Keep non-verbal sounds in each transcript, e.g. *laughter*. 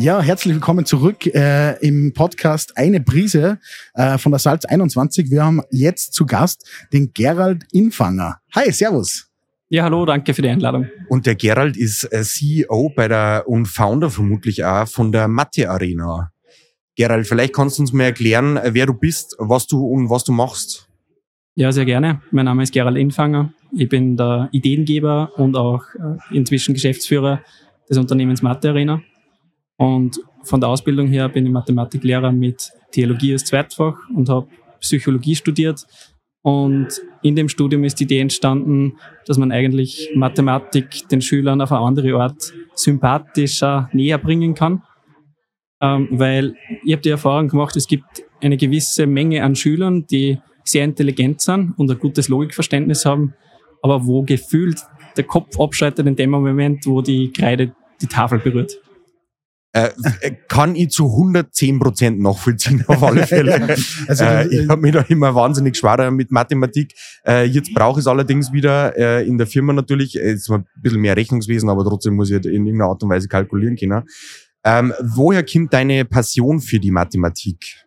Ja, herzlich willkommen zurück äh, im Podcast Eine Prise äh, von der Salz 21. Wir haben jetzt zu Gast den Gerald Infanger. Hi, servus. Ja, hallo, danke für die Einladung. Und der Gerald ist äh, CEO bei der und Founder vermutlich auch von der Mathe Arena. Gerald, vielleicht kannst du uns mal erklären, äh, wer du bist, was du und was du machst. Ja, sehr gerne. Mein Name ist Gerald Infanger. Ich bin der Ideengeber und auch äh, inzwischen Geschäftsführer des Unternehmens Mathe Arena. Und von der Ausbildung her bin ich Mathematiklehrer mit Theologie als Zweitfach und habe Psychologie studiert. Und in dem Studium ist die Idee entstanden, dass man eigentlich Mathematik den Schülern auf eine andere Art sympathischer näher bringen kann. Ähm, weil ich habe die Erfahrung gemacht, es gibt eine gewisse Menge an Schülern, die sehr intelligent sind und ein gutes Logikverständnis haben, aber wo gefühlt der Kopf abschaltet in dem Moment, wo die Kreide die Tafel berührt. Äh, äh, kann ich zu 110 Prozent nachvollziehen, *laughs* auf alle Fälle. *laughs* also, äh, ich habe mich da immer wahnsinnig schwer mit Mathematik. Äh, jetzt brauche ich es allerdings wieder äh, in der Firma natürlich. Jetzt ist ein bisschen mehr Rechnungswesen, aber trotzdem muss ich halt in irgendeiner Art und Weise kalkulieren können. Ähm, woher kommt deine Passion für die Mathematik?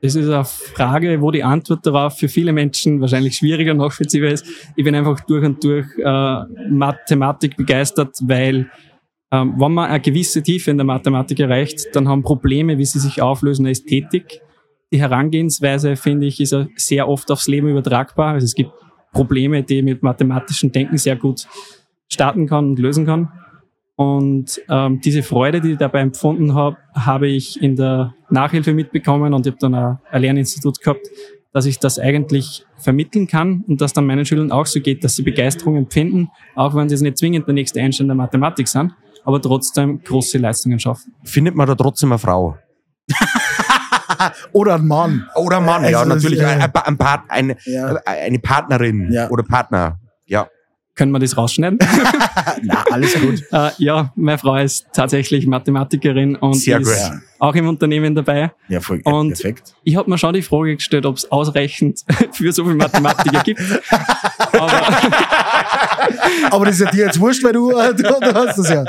Das ist eine Frage, wo die Antwort darauf für viele Menschen wahrscheinlich schwieriger nachvollziehbar ist. Ich bin einfach durch und durch äh, Mathematik begeistert, weil ähm, wenn man eine gewisse Tiefe in der Mathematik erreicht, dann haben Probleme, wie sie sich auflösen, eine Ästhetik. Die Herangehensweise, finde ich, ist sehr oft aufs Leben übertragbar. Also es gibt Probleme, die mit mathematischen Denken sehr gut starten kann und lösen kann. Und ähm, diese Freude, die ich dabei empfunden habe, habe ich in der Nachhilfe mitbekommen und ich habe dann ein, ein Lerninstitut gehabt, dass ich das eigentlich vermitteln kann und dass dann meinen Schülern auch so geht, dass sie Begeisterung empfinden, auch wenn sie jetzt nicht zwingend der nächste Einstein der Mathematik sind, aber trotzdem große Leistungen schaffen. Findet man da trotzdem eine Frau? oder ein Mann. Oder ein Mann, also ja, natürlich. Ist, äh, ein, ein Part, eine, ja. eine Partnerin ja. oder Partner. Ja. Können wir das rausschneiden? *laughs* Na, alles gut. uh, *laughs* ja, meine Frau ist tatsächlich Mathematikerin und Sehr ist gut. auch im Unternehmen dabei. Ja, voll und perfekt. Ich habe mir schon die Frage gestellt, ob es ausreichend *laughs* für so viele Mathematiker gibt. Aber, Aber das ist ja dir jetzt wurscht, weil du, äh, *laughs* du, du hast das ja.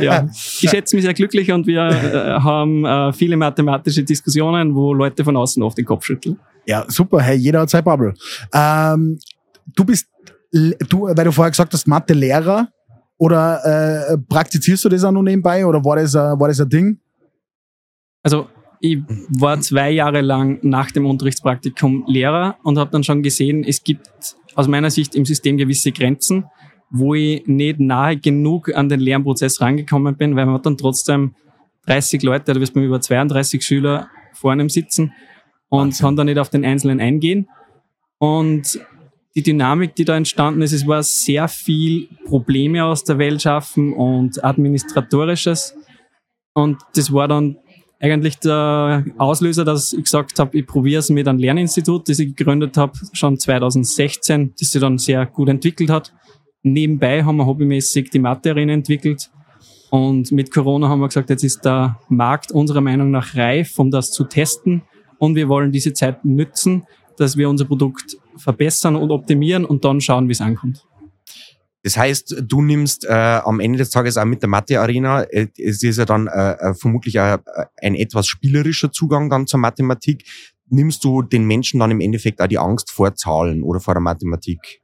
ja. Ich schätze mich sehr glücklich und wir äh, haben äh, viele mathematische Diskussionen, wo Leute von außen auf den Kopf schütteln. Ja, super. Hey, jeder hat seine Bubble. Ähm, du bist du, weil du vorher gesagt hast, Mathe-Lehrer, oder äh, praktizierst du das auch noch nebenbei oder war das, ein, war das ein Ding? Also ich war zwei Jahre lang nach dem Unterrichtspraktikum Lehrer und habe dann schon gesehen, es gibt aus meiner Sicht im System gewisse Grenzen, wo ich nicht nahe genug an den Lernprozess rangekommen bin, weil man hat dann trotzdem 30 Leute, du wirst mir über 32 Schüler vor einem sitzen und Wahnsinn. kann da nicht auf den Einzelnen eingehen. Und die Dynamik, die da entstanden ist, es war sehr viel Probleme aus der Welt schaffen und administratorisches. Und das war dann eigentlich der Auslöser, dass ich gesagt habe, ich probiere es mit einem Lerninstitut, das ich gegründet habe, schon 2016, das sich dann sehr gut entwickelt hat. Nebenbei haben wir hobbymäßig die Mathe-Arena entwickelt. Und mit Corona haben wir gesagt, jetzt ist der Markt unserer Meinung nach reif, um das zu testen. Und wir wollen diese Zeit nützen, dass wir unser Produkt verbessern und optimieren und dann schauen, wie es ankommt. Das heißt, du nimmst äh, am Ende des Tages auch mit der Mathe-Arena, äh, es ist ja dann äh, äh vermutlich auch äh, ein etwas spielerischer Zugang dann zur Mathematik. Nimmst du den Menschen dann im Endeffekt auch die Angst vor Zahlen oder vor der Mathematik?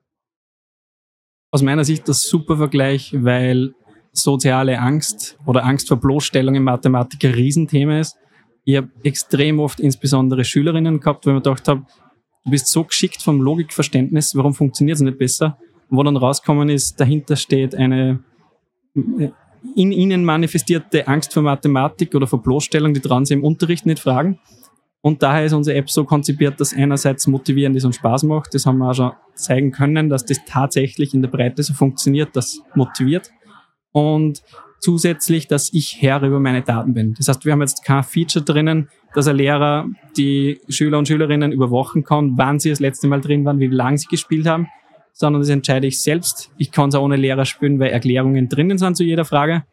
Aus meiner Sicht das super Vergleich, weil soziale Angst oder Angst vor Bloßstellung in Mathematik ein Riesenthema ist. Ich habe extrem oft insbesondere Schülerinnen gehabt, wo ich mir gedacht habe, du bist so geschickt vom Logikverständnis, warum funktioniert es nicht besser? Wo dann rauskommen ist, dahinter steht eine in ihnen manifestierte Angst vor Mathematik oder vor Bloßstellung, die trauen sie im Unterricht nicht fragen. Und daher ist unsere App so konzipiert, dass einerseits motivierend ist und Spaß macht. Das haben wir auch schon zeigen können, dass das tatsächlich in der Breite so funktioniert, das motiviert. Und zusätzlich, dass ich Herr über meine Daten bin. Das heißt, wir haben jetzt kein Feature drinnen, dass ein Lehrer die Schüler und Schülerinnen überwachen kann, wann sie das letzte Mal drin waren, wie lange sie gespielt haben, sondern das entscheide ich selbst. Ich kann es auch ohne Lehrer spielen, weil Erklärungen drinnen sind zu jeder Frage.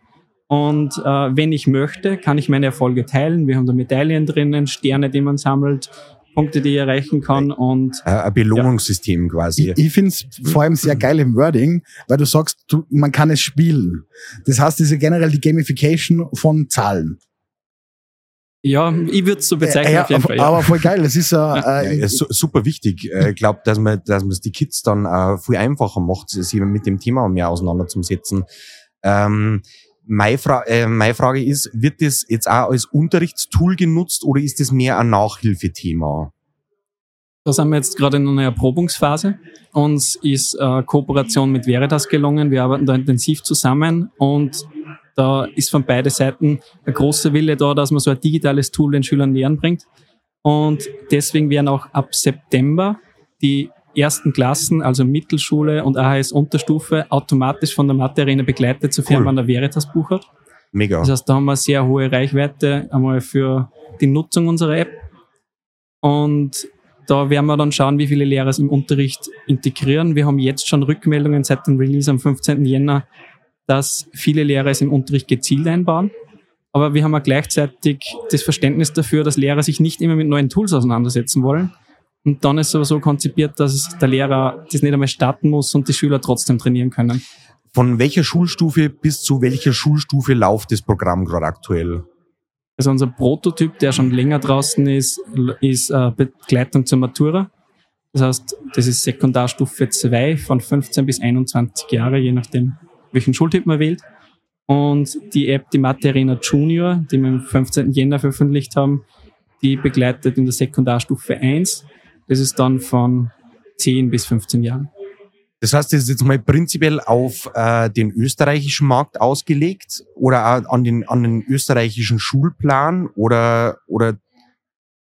Und äh, wenn ich möchte, kann ich meine Erfolge teilen. Wir haben da Medaillen drinnen, Sterne, die man sammelt, Punkte, die ich erreichen kann und ein Belohnungssystem ja. quasi. Ich, ich finde es vor allem sehr geil im Wording, weil du sagst, du, man kann es spielen. Das heißt, diese generell die Gamification von Zahlen. Ja, ich würde es so bezeichnen ja, auf jeden Fall. Ja. Aber voll geil. Es ist äh, ja, äh, super wichtig. Äh, ich glaube, dass man, dass man es die Kids dann äh, viel einfacher macht, sich mit dem Thema mehr auseinanderzusetzen. Ähm, meine, Fra äh, meine Frage ist, wird das jetzt auch als Unterrichtstool genutzt oder ist das mehr ein Nachhilfethema? Da sind wir jetzt gerade in einer Erprobungsphase. Uns ist äh, Kooperation mit Veritas gelungen. Wir arbeiten da intensiv zusammen und da ist von beiden Seiten ein großer Wille da, dass man so ein digitales Tool den Schülern nähern bringt. Und deswegen werden auch ab September die ersten Klassen, also Mittelschule und AHS Unterstufe, automatisch von der Mathe-Arena begleitet, sofern cool. man ein Veritas-Buch hat. Mega. Das heißt, da haben wir eine sehr hohe Reichweite einmal für die Nutzung unserer App. Und da werden wir dann schauen, wie viele Lehrer es im Unterricht integrieren. Wir haben jetzt schon Rückmeldungen seit dem Release am 15. Jänner, dass viele Lehrer es im Unterricht gezielt einbauen. Aber wir haben auch gleichzeitig das Verständnis dafür, dass Lehrer sich nicht immer mit neuen Tools auseinandersetzen wollen, und dann ist es aber so konzipiert, dass der Lehrer das nicht einmal starten muss und die Schüler trotzdem trainieren können. Von welcher Schulstufe bis zu welcher Schulstufe läuft das Programm gerade aktuell? Also unser Prototyp, der schon länger draußen ist, ist äh, Begleitung zur Matura. Das heißt, das ist Sekundarstufe 2 von 15 bis 21 Jahre, je nachdem, welchen Schultyp man wählt. Und die App, die Mathe Arena Junior, die wir am 15. Jänner veröffentlicht haben, die begleitet in der Sekundarstufe 1 das ist dann von 10 bis 15 Jahren. Das heißt, das ist jetzt mal prinzipiell auf äh, den österreichischen Markt ausgelegt oder an den, an den österreichischen Schulplan oder, oder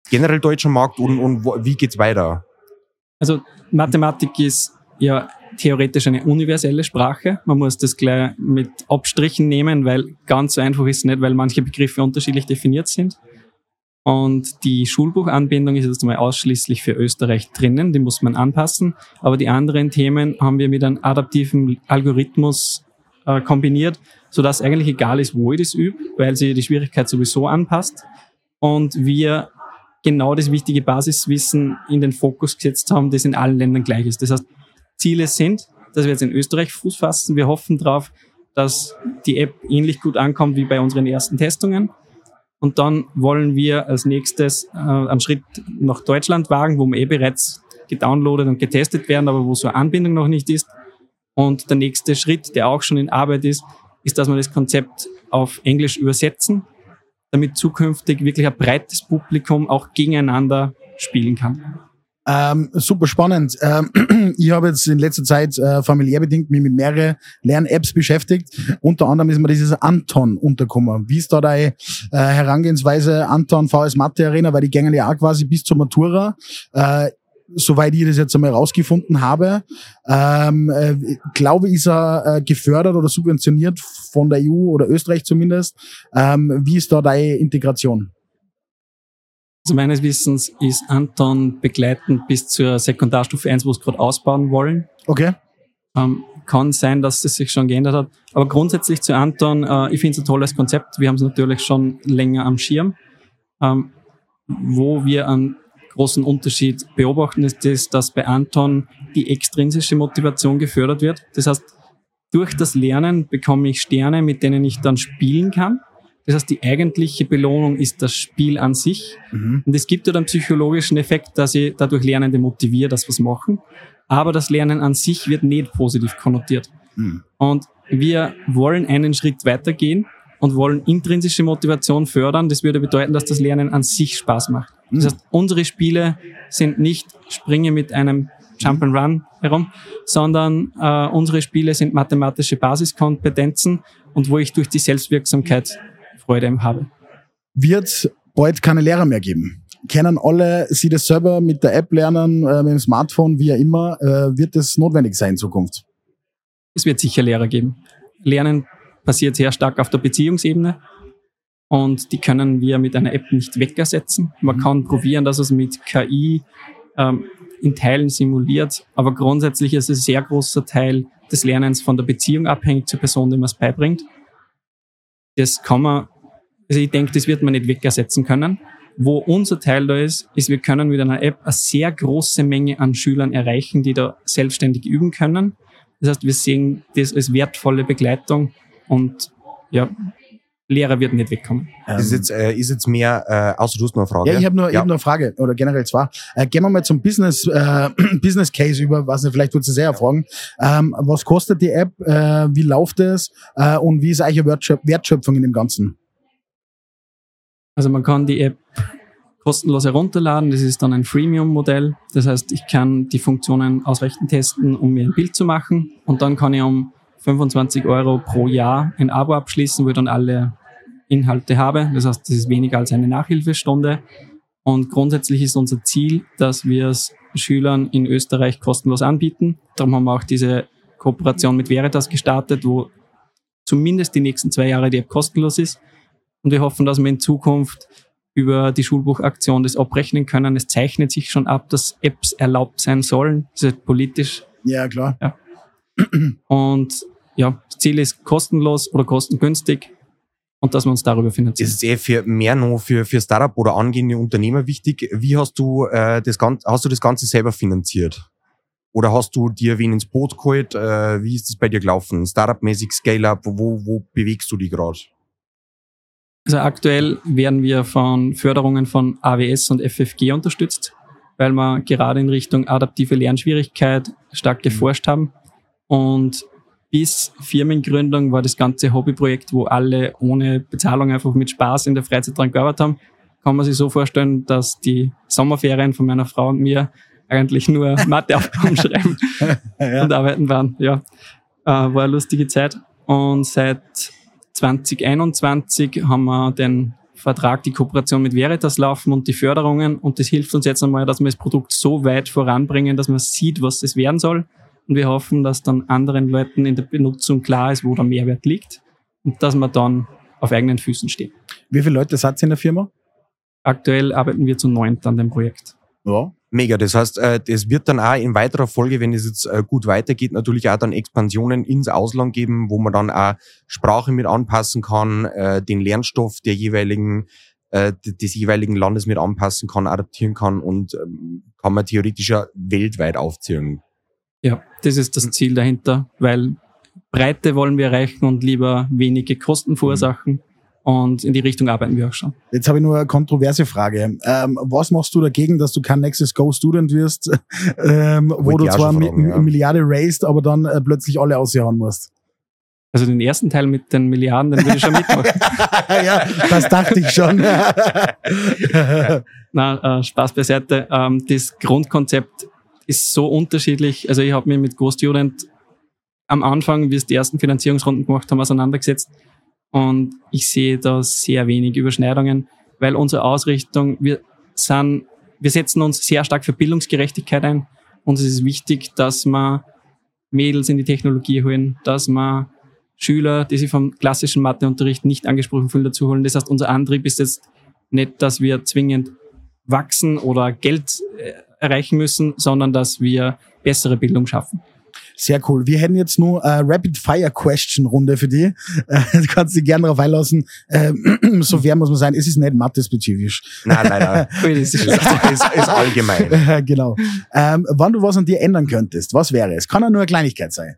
generell deutschen Markt und, und wo, wie geht's weiter? Also Mathematik ist ja theoretisch eine universelle Sprache. Man muss das gleich mit Abstrichen nehmen, weil ganz so einfach ist es nicht, weil manche Begriffe unterschiedlich definiert sind. Und die Schulbuchanbindung ist jetzt mal ausschließlich für Österreich drinnen, die muss man anpassen. Aber die anderen Themen haben wir mit einem adaptiven Algorithmus äh, kombiniert, sodass eigentlich egal ist, wo ich das übe, weil sie die Schwierigkeit sowieso anpasst. Und wir genau das wichtige Basiswissen in den Fokus gesetzt haben, das in allen Ländern gleich ist. Das heißt, Ziele sind, dass wir jetzt in Österreich Fuß fassen. Wir hoffen darauf, dass die App ähnlich gut ankommt wie bei unseren ersten Testungen und dann wollen wir als nächstes äh, einen Schritt nach Deutschland wagen, wo wir eh bereits gedownloadet und getestet werden, aber wo so eine Anbindung noch nicht ist. Und der nächste Schritt, der auch schon in Arbeit ist, ist, dass wir das Konzept auf Englisch übersetzen, damit zukünftig wirklich ein breites Publikum auch gegeneinander spielen kann. Ähm, super spannend. Ähm, *clears throat* ich habe jetzt in letzter Zeit äh, familiär bedingt mich mit mehreren Lern-Apps beschäftigt. Unter anderem ist mir dieses Anton untergekommen. Wie ist da deine äh, Herangehensweise Anton VS Mathe Arena? Weil die gängen ja auch quasi bis zur Matura. Äh, soweit ich das jetzt einmal rausgefunden habe, ähm, äh, glaube ist er äh, gefördert oder subventioniert von der EU oder Österreich zumindest. Ähm, wie ist da deine Integration? Also meines Wissens ist Anton begleitend bis zur Sekundarstufe 1, wo es gerade ausbauen wollen. Okay. Ähm, kann sein, dass es sich schon geändert hat. Aber grundsätzlich zu Anton, äh, ich finde es ein tolles Konzept. Wir haben es natürlich schon länger am Schirm. Ähm, wo wir einen großen Unterschied beobachten, ist das, dass bei Anton die extrinsische Motivation gefördert wird. Das heißt, durch das Lernen bekomme ich Sterne, mit denen ich dann spielen kann. Das heißt, die eigentliche Belohnung ist das Spiel an sich. Mhm. Und es gibt ja den psychologischen Effekt, dass ich dadurch Lernende motiviere, dass was machen. Aber das Lernen an sich wird nicht positiv konnotiert. Mhm. Und wir wollen einen Schritt weitergehen und wollen intrinsische Motivation fördern. Das würde bedeuten, dass das Lernen an sich Spaß macht. Das mhm. heißt, unsere Spiele sind nicht Springe mit einem Jump and Run herum, sondern äh, unsere Spiele sind mathematische Basiskompetenzen und wo ich durch die Selbstwirksamkeit Freude habe. Wird bald keine Lehrer mehr geben? Können alle sie das selber mit der App lernen, äh, mit dem Smartphone, wie auch immer? Äh, wird das notwendig sein in Zukunft? Es wird sicher Lehrer geben. Lernen passiert sehr stark auf der Beziehungsebene und die können wir mit einer App nicht wegersetzen. Man mhm. kann probieren, dass es mit KI ähm, in Teilen simuliert, aber grundsätzlich ist es ein sehr großer Teil des Lernens von der Beziehung abhängig zur Person, die man es beibringt das kann man, also ich denke, das wird man nicht wegersetzen können. Wo unser Teil da ist, ist, wir können mit einer App eine sehr große Menge an Schülern erreichen, die da selbstständig üben können. Das heißt, wir sehen das als wertvolle Begleitung und ja, Lehrer wird nicht wegkommen. ist, jetzt, äh, ist jetzt mehr, äh, außer du hast noch eine Frage. Ja, ich habe nur, ja. ich hab nur eine Frage, oder generell zwei. Äh, gehen wir mal zum Business, äh, *clears throat* Business Case über, was vielleicht würdest du sehr fragen. Ähm, was kostet die App, äh, wie läuft es äh, und wie ist eure Wertschöp Wertschöpfung in dem Ganzen? Also man kann die App kostenlos herunterladen. Das ist dann ein Freemium-Modell. Das heißt, ich kann die Funktionen ausreichend testen, um mir ein Bild zu machen. Und dann kann ich um 25 Euro pro Jahr ein Abo abschließen, wo ich dann alle Inhalte habe. Das heißt, das ist weniger als eine Nachhilfestunde. Und grundsätzlich ist unser Ziel, dass wir es Schülern in Österreich kostenlos anbieten. Darum haben wir auch diese Kooperation mit Veritas gestartet, wo zumindest die nächsten zwei Jahre die App kostenlos ist. Und wir hoffen, dass wir in Zukunft über die Schulbuchaktion das abrechnen können. Es zeichnet sich schon ab, dass Apps erlaubt sein sollen. Das ist politisch. Ja, klar. Ja. Und ja, das Ziel ist kostenlos oder kostengünstig und dass wir uns darüber finanzieren. Das ist eh für mehr noch für, für Startup oder angehende Unternehmer wichtig. Wie hast du äh, das Ganze, hast du das Ganze selber finanziert? Oder hast du dir wen ins Boot geholt? Äh, wie ist das bei dir gelaufen? Startup-mäßig, Scale-Up, wo, wo bewegst du dich gerade? Also aktuell werden wir von Förderungen von AWS und FFG unterstützt, weil wir gerade in Richtung adaptive Lernschwierigkeit stark mhm. geforscht haben. Und bis Firmengründung war das ganze Hobbyprojekt, wo alle ohne Bezahlung einfach mit Spaß in der Freizeit dran gearbeitet haben. Kann man sich so vorstellen, dass die Sommerferien von meiner Frau und mir eigentlich nur *laughs* Matheaufgaben schreiben *laughs* ja. und arbeiten waren. Ja, äh, war eine lustige Zeit. Und seit 2021 haben wir den Vertrag, die Kooperation mit Veritas laufen und die Förderungen. Und das hilft uns jetzt einmal, dass wir das Produkt so weit voranbringen, dass man sieht, was es werden soll. Und wir hoffen, dass dann anderen Leuten in der Benutzung klar ist, wo der Mehrwert liegt und dass man dann auf eigenen Füßen steht. Wie viele Leute seid ihr in der Firma? Aktuell arbeiten wir zu neunt an dem Projekt. Ja. Mega. Das heißt, äh, das wird dann auch in weiterer Folge, wenn es jetzt äh, gut weitergeht, natürlich auch dann Expansionen ins Ausland geben, wo man dann auch Sprache mit anpassen kann, äh, den Lernstoff der jeweiligen des jeweiligen Landes mit anpassen kann, adaptieren kann und ähm, kann man theoretisch ja weltweit aufziehen. Ja, das ist das Ziel dahinter, weil Breite wollen wir erreichen und lieber wenige Kosten verursachen. Und in die Richtung arbeiten wir auch schon. Jetzt habe ich nur eine kontroverse Frage. Ähm, was machst du dagegen, dass du kein Nexus Go Student wirst, *laughs* ähm, wo du zwar eine ja. Milliarde raised, aber dann äh, plötzlich alle ausjahren musst? Also den ersten Teil mit den Milliarden, den würde ich schon mitmachen. *laughs* ja, das dachte ich schon. *laughs* Na, äh, Spaß beiseite. Ähm, das Grundkonzept ist so unterschiedlich. Also ich habe mich mit GoStudent am Anfang, wie wir die ersten Finanzierungsrunden gemacht haben, auseinandergesetzt. Und ich sehe da sehr wenig Überschneidungen, weil unsere Ausrichtung, wir sind, wir setzen uns sehr stark für Bildungsgerechtigkeit ein. Und es ist wichtig, dass man Mädels in die Technologie holen, dass man Schüler, die sich vom klassischen Matheunterricht nicht angesprochen fühlen, dazu holen. Das heißt, unser Antrieb ist jetzt nicht, dass wir zwingend wachsen oder Geld äh, erreichen müssen, sondern dass wir bessere Bildung schaffen. Sehr cool. Wir hätten jetzt nur eine Rapid-Fire-Question-Runde für die. *laughs* Äh, du kannst dich gerne darauf einlassen. Äh, *clears throat* so fair muss man sein, es ist nicht Mathe-spezifisch. Nein, nein, nein. *laughs* das ist, ist, ist allgemein. *laughs* genau. Ähm, wann du was an dir ändern könntest, was wäre es? Kann ja nur eine Kleinigkeit sein.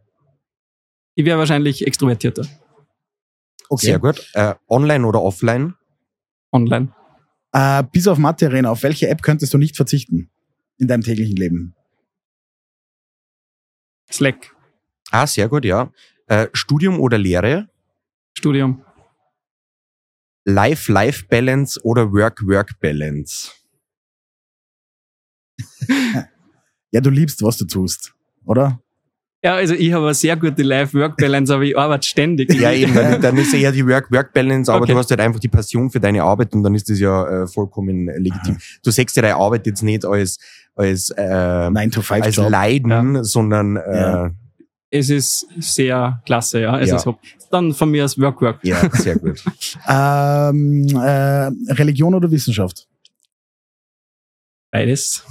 Ich wäre wahrscheinlich extrovertierter. Okay. Sehr gut. Äh, online oder offline? Online. Äh, bis auf Mathe Arena, auf welche App könntest du nicht verzichten in deinem täglichen Leben? Slack. Ah, sehr gut, ja. Äh, Studium oder Lehre? Studium. Life-Life-Balance oder Work-Work-Balance? *laughs* ja, du liebst, was du tust, oder? Ja, also ich habe eine sehr gute Life-Work-Balance, aber ich arbeite ständig. ja, eben, dann, dann ist eher die Work-Work-Balance, aber okay. du hast halt einfach die Passion für deine Arbeit und dann ist das ja äh, vollkommen legitim. Du sechst ja deine Arbeit jetzt nicht als, als, äh, als Leiden, ja. sondern äh, ja. es ist sehr klasse, ja. Es ja. ist dann von mir als Work-Work. Ja, sehr gut. *laughs* ähm, äh, Religion oder Wissenschaft? Beides.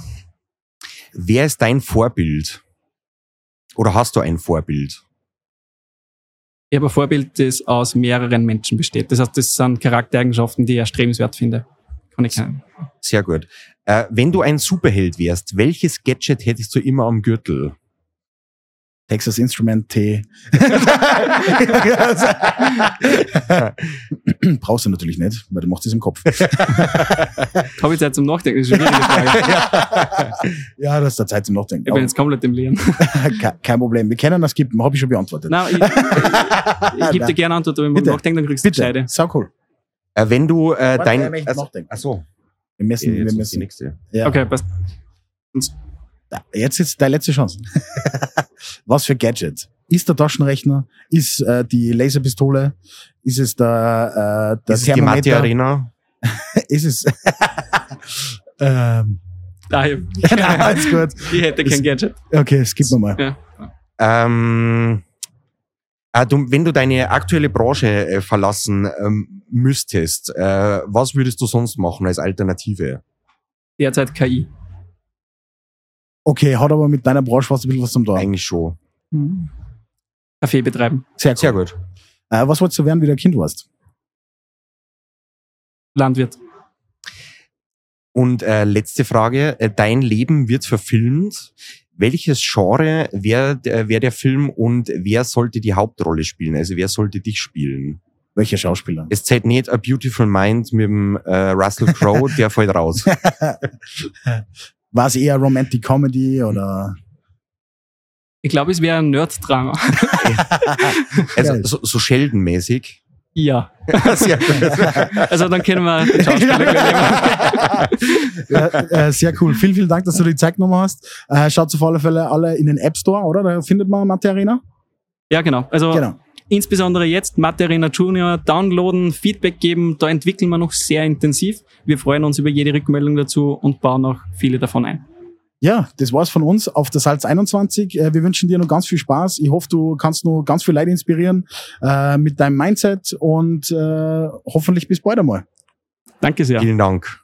Wer ist dein Vorbild? Oder hast du ein Vorbild? Ich habe ein Vorbild, das aus mehreren Menschen besteht. Das heißt, das sind Charaktereigenschaften, die ich erstrebenswert finde. kann ich keinen. Sehr gut. Äh, wenn du ein Superheld wärst, welches Gadget hättest du immer am Gürtel? Texas Instrument T. *laughs* Brauchst du natürlich nicht, weil du machst es im Kopf. *laughs* Habe ich Zeit zum Nachdenken? Das ist eine schwierige Frage. *laughs* ja, das ist der Zeit zum Nachdenken. Ich bin jetzt komplett im Leeren. Ke- Kein Problem. Wir können das skippen, habe ich schon beantwortet. Nein, ich, ich, ich gebe dir gerne Antwort, aber wenn Bitte. du nachdenkst, dann kriegst du Bitte, Bescheide. sau cool. Äh, wenn du äh, Warte, dein... ich also, nachdenken. ach so. Wir müssen, wir Jetzt ist die müssen. nächste. Ja. Okay, passt. Jetzt ist deine letzte Chance. Was für Gadget? Ist der Taschenrechner? Ist äh, die Laserpistole? Ist es der, äh, der Das ist die Mathe Thermometer? Arena. ist es? *laughs* *laughs* ähm, ich, *laughs* nein, alles gut. ich hätte kein Gadget. Okay, skip wir mal. Ja. Ähm, äh, du, wenn du deine aktuelle Branche äh, verlassen ähm, müsstest, äh, was würdest du sonst machen als Alternative? Derzeit KI. Okay, hat aber mit deiner Branche fast ein bisschen was zum tun. Eigentlich schon. Kaffee betreiben. Sehr cool. Sehr gut. Äh, was wolltest du werden, wie du ein Kind warst? Landwirt. Und äh, letzte Frage, äh, dein Leben wird verfilmt. Welches Genre wäre der, wär der Film und wer sollte die Hauptrolle spielen? Also wer sollte dich spielen? Welcher Schauspieler? Es zählt nicht A Beautiful Mind mit dem äh, Russell Crowe, der *laughs* fällt raus. *laughs* War es eher Romantic Comedy oder? Ich glaube, es wäre ein Nerd-Drama. *laughs* Also so, so Sheldon-mäßig. ja. *laughs* Sehr gut. Also dann können wir den Schauspieler äh, *laughs* äh, sehr cool. Vielen, vielen Dank, dass du die Zeit genommen hast. Äh, schaut auf alle Fälle alle in den App Store, oder? Da findet man Mathe Arena. Ja, genau. Also Genau. Insbesondere jetzt Mathe Arena Junior downloaden, Feedback geben. Da entwickeln wir noch sehr intensiv. Wir freuen uns über jede Rückmeldung dazu und bauen auch viele davon ein. Ja, das war's von uns auf der Salz 21. Äh, wir wünschen dir noch ganz viel Spaß. Ich hoffe, du kannst noch ganz viel Leute inspirieren äh, mit deinem Mindset und äh, hoffentlich bis bald einmal. Danke sehr. Vielen Dank.